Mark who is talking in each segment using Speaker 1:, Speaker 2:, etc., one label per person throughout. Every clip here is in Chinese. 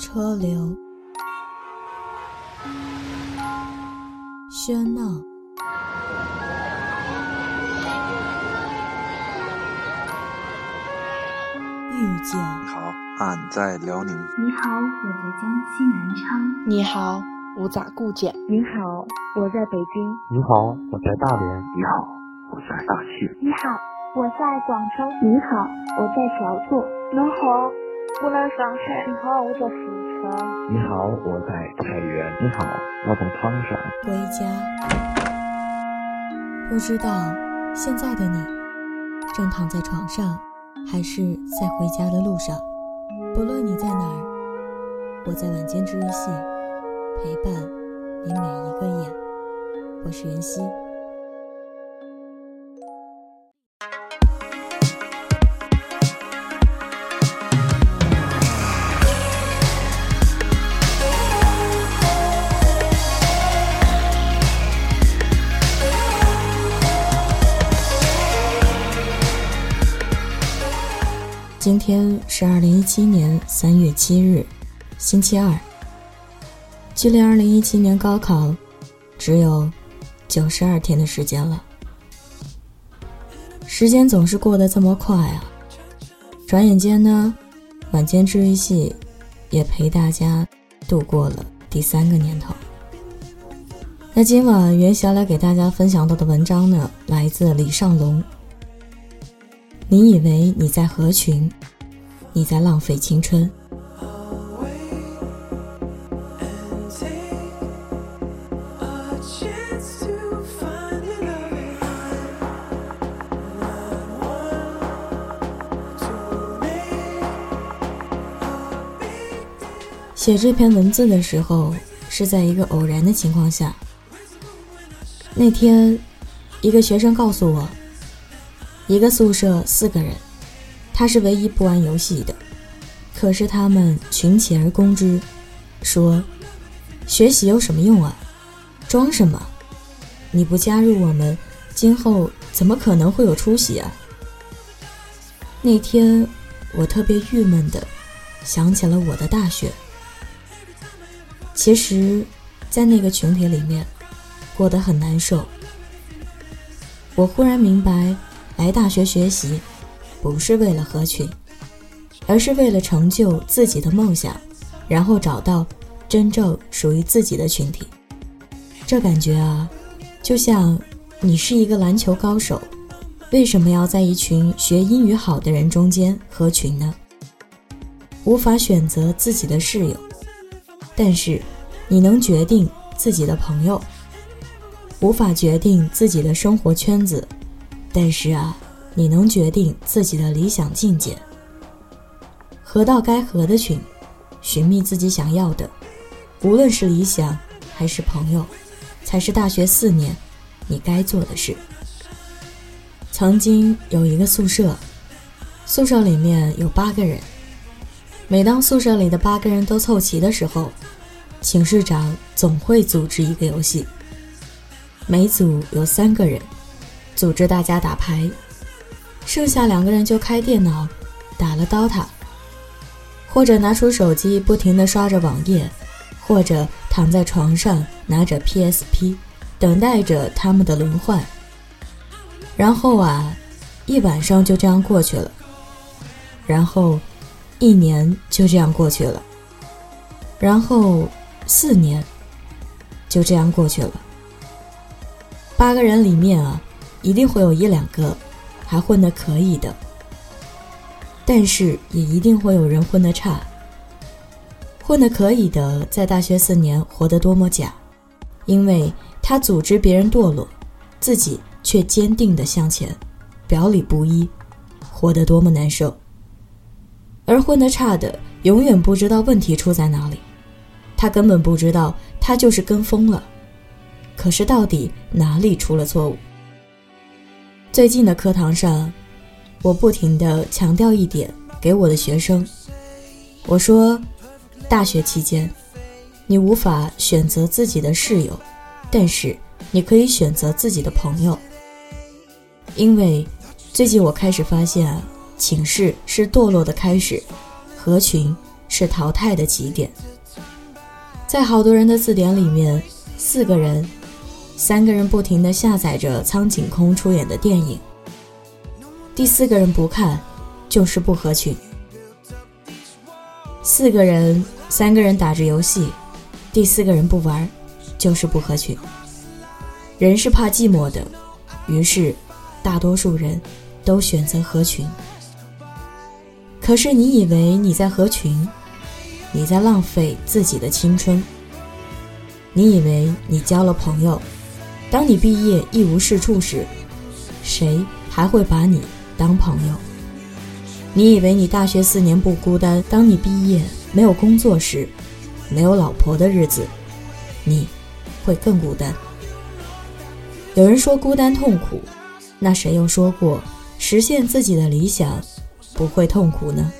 Speaker 1: 车流，喧闹，遇见。
Speaker 2: 你好，俺在辽宁。
Speaker 3: 你好，我在江西南昌。
Speaker 4: 你好，我在固检。
Speaker 5: 你好，我在北京。
Speaker 6: 你好，我在大连。
Speaker 7: 你好，我在大庆。
Speaker 8: 你好，我在广州。
Speaker 9: 你好，我在小坐。
Speaker 10: 你好，湖南上海。
Speaker 11: 你好，我在四川。
Speaker 12: 你好，我在太原。
Speaker 13: 你好，我在唐山。
Speaker 1: 回家，不知道现在的你正躺在床上，还是在回家的路上。不论你在哪儿，我在晚间治愈系陪伴你每一个夜。我是袁熙。今天是二零一七年三月七日，星期二。距离二零一七年高考只有九十二天的时间了。时间总是过得这么快啊！转眼间呢，晚间治愈系也陪大家度过了第三个年头。那今晚袁霞来给大家分享到的文章呢，来自李尚龙。你以为你在合群，你在浪费青春。写这篇文字的时候，是在一个偶然的情况下。那天，一个学生告诉我。一个宿舍四个人，他是唯一不玩游戏的。可是他们群起而攻之，说：“学习有什么用啊？装什么？你不加入我们，今后怎么可能会有出息啊？”那天我特别郁闷的想起了我的大学。其实，在那个群体里面，过得很难受。我忽然明白。来大学学习，不是为了合群，而是为了成就自己的梦想，然后找到真正属于自己的群体。这感觉啊，就像你是一个篮球高手，为什么要在一群学英语好的人中间合群呢？无法选择自己的室友，但是你能决定自己的朋友；无法决定自己的生活圈子。但是啊，你能决定自己的理想境界，合到该合的群，寻觅自己想要的，无论是理想还是朋友，才是大学四年你该做的事。曾经有一个宿舍，宿舍里面有八个人，每当宿舍里的八个人都凑齐的时候，寝室长总会组织一个游戏，每组有三个人。组织大家打牌，剩下两个人就开电脑打了 DOTA，或者拿出手机不停地刷着网页，或者躺在床上拿着 PSP，等待着他们的轮换。然后啊，一晚上就这样过去了，然后一年就这样过去了，然后四年就这样过去了。八个人里面啊。一定会有一两个还混得可以的，但是也一定会有人混得差。混得可以的，在大学四年活得多么假，因为他组织别人堕落，自己却坚定地向前，表里不一，活得多么难受。而混得差的，永远不知道问题出在哪里，他根本不知道他就是跟风了。可是到底哪里出了错误？最近的课堂上，我不停地强调一点给我的学生。我说，大学期间，你无法选择自己的室友，但是你可以选择自己的朋友。因为最近我开始发现啊，寝室是堕落的开始，合群是淘汰的起点。在好多人的字典里面，四个人，三个人不停地下载着苍井空出演的电影，第四个人不看，就是不合群。四个人，三个人打着游戏，第四个人不玩，就是不合群。人是怕寂寞的，于是大多数人都选择合群。可是你以为你在合群？你在浪费自己的青春。你以为你交了朋友，当你毕业一无是处时，谁还会把你当朋友？你以为你大学四年不孤单，当你毕业没有工作时，没有老婆的日子，你会更孤单。有人说孤单痛苦，那谁又说过实现自己的理想不会痛苦呢？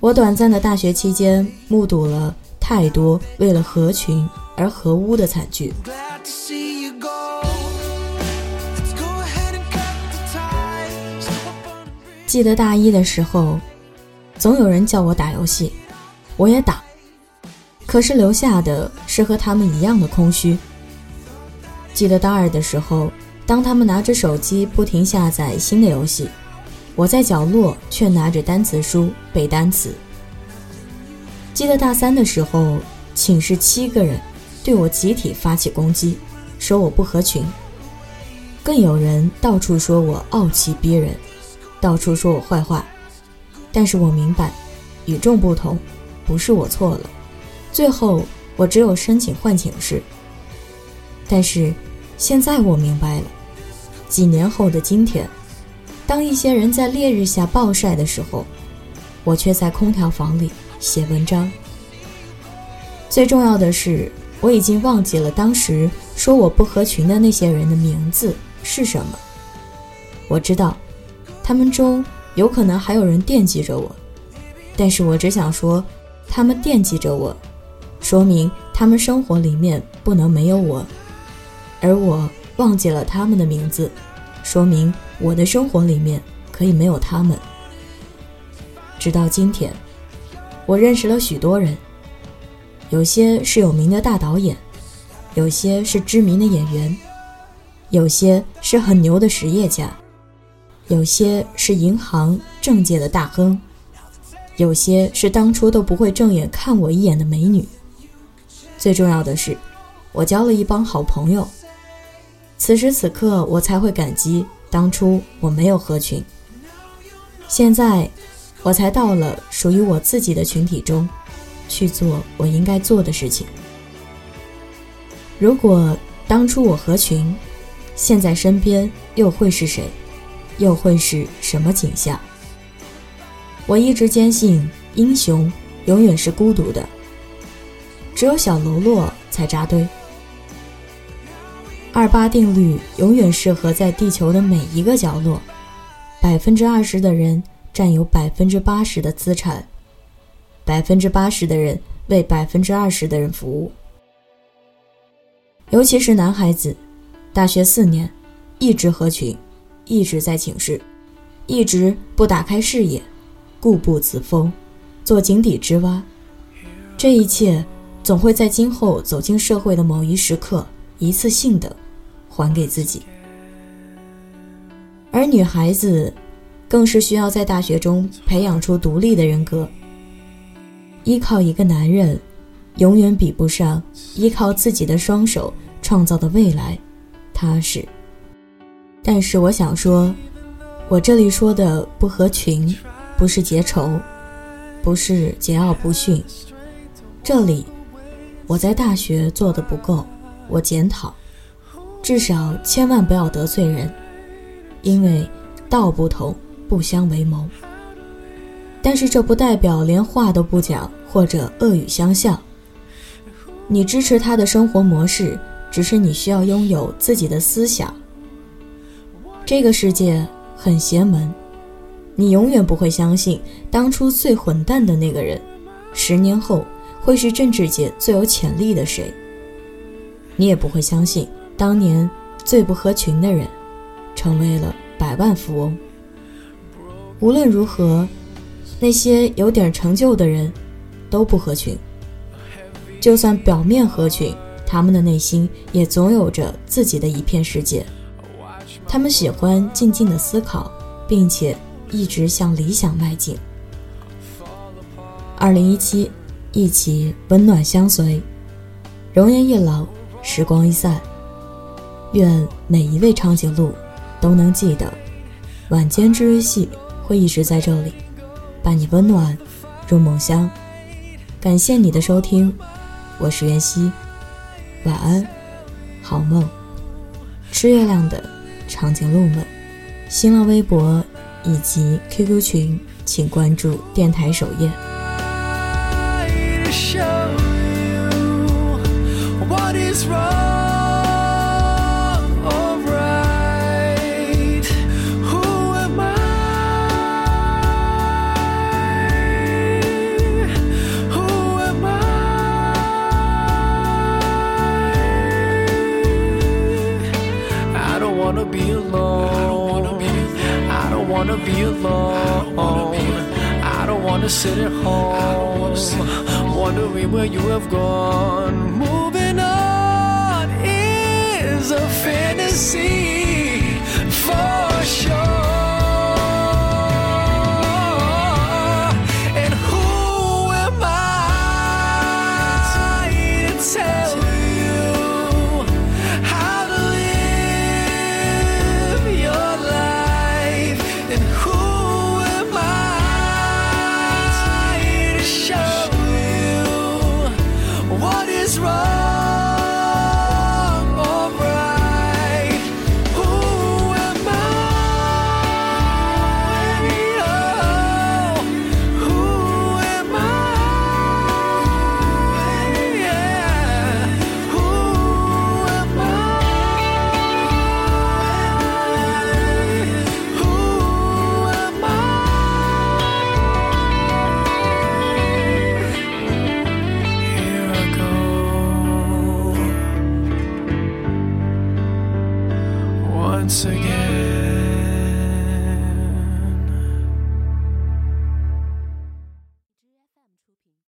Speaker 1: 我短暂的大学期间，目睹了太多为了合群而合污的惨剧。记得大一的时候，总有人叫我打游戏，我也打，可是留下的是和他们一样的空虚。记得大二的时候，当他们拿着手机不停下载新的游戏。我在角落却拿着单词书背单词。记得大三的时候，寝室七个人对我集体发起攻击，说我不合群。更有人到处说我傲气逼人，到处说我坏话。但是我明白，与众不同，不是我错了。最后我只有申请换寝室。但是现在我明白了，几年后的今天。当一些人在烈日下暴晒的时候，我却在空调房里写文章。最重要的是，我已经忘记了当时说我不合群的那些人的名字是什么。我知道，他们中有可能还有人惦记着我，但是我只想说，他们惦记着我，说明他们生活里面不能没有我，而我忘记了他们的名字。说明我的生活里面可以没有他们。直到今天，我认识了许多人，有些是有名的大导演，有些是知名的演员，有些是很牛的实业家，有些是银行政界的大亨，有些是当初都不会正眼看我一眼的美女。最重要的是，我交了一帮好朋友。此时此刻，我才会感激当初我没有合群。现在，我才到了属于我自己的群体中，去做我应该做的事情。如果当初我合群，现在身边又会是谁？又会是什么景象？我一直坚信，英雄永远是孤独的，只有小喽啰才扎堆。二八定律永远适合在地球的每一个角落。百分之二十的人占有百分之八十的资产，百分之八十的人为百分之二十的人服务。尤其是男孩子，大学四年一直合群，一直在寝室，一直不打开视野，固步自封，做井底之蛙。这一切总会在今后走进社会的某一时刻，一次性的。还给自己，而女孩子更是需要在大学中培养出独立的人格。依靠一个男人，永远比不上依靠自己的双手创造的未来踏实。但是我想说，我这里说的不合群，不是结仇，不是桀骜不驯。这里，我在大学做的不够，我检讨。至少千万不要得罪人，因为道不同不相为谋。但是这不代表连话都不讲或者恶语相向。你支持他的生活模式，只是你需要拥有自己的思想。这个世界很邪门，你永远不会相信当初最混蛋的那个人，十年后会是政治界最有潜力的谁。你也不会相信。当年最不合群的人，成为了百万富翁。无论如何，那些有点成就的人，都不合群。就算表面合群，他们的内心也总有着自己的一片世界。他们喜欢静静的思考，并且一直向理想迈进。二零一七，一起温暖相随，容颜一老，时光一散。愿每一位长颈鹿都能记得，晚间治愈系会一直在这里，伴你温暖入梦乡。感谢你的收听，我是袁熙，晚安，好梦。吃月亮的长颈鹿们，新浪微博以及 QQ 群，请关注电台首页。
Speaker 6: Sit at home, wondering where you have gone. Moving on is a fantasy